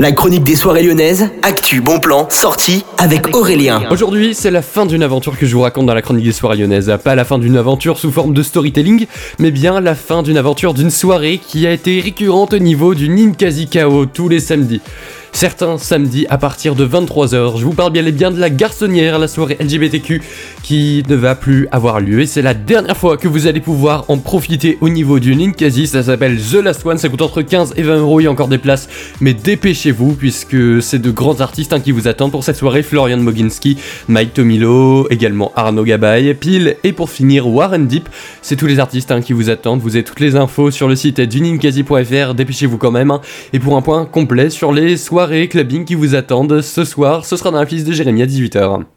La chronique des soirées lyonnaises, actu, bon plan, sortie avec Aurélien. Aujourd'hui, c'est la fin d'une aventure que je vous raconte dans la chronique des soirées lyonnaises. Pas la fin d'une aventure sous forme de storytelling, mais bien la fin d'une aventure d'une soirée qui a été récurrente au niveau du Ninkasi Kao tous les samedis certains samedis à partir de 23h. Je vous parle bien et bien de la garçonnière, la soirée LGBTQ qui ne va plus avoir lieu et c'est la dernière fois que vous allez pouvoir en profiter au niveau du Ninkasi. Ça s'appelle The Last One, ça coûte entre 15 et 20 euros, il y a encore des places, mais dépêchez-vous puisque c'est de grands artistes hein, qui vous attendent pour cette soirée. Florian Moginski, Mike Tomilo, également Arnaud Gabay, Pile et pour finir Warren Deep. C'est tous les artistes hein, qui vous attendent. Vous avez toutes les infos sur le site du Ninkasi.fr, dépêchez-vous quand même. Hein. Et pour un point complet sur les soirées soirées clubbing qui vous attendent ce soir. Ce sera dans la piste de Jérémy à 18h.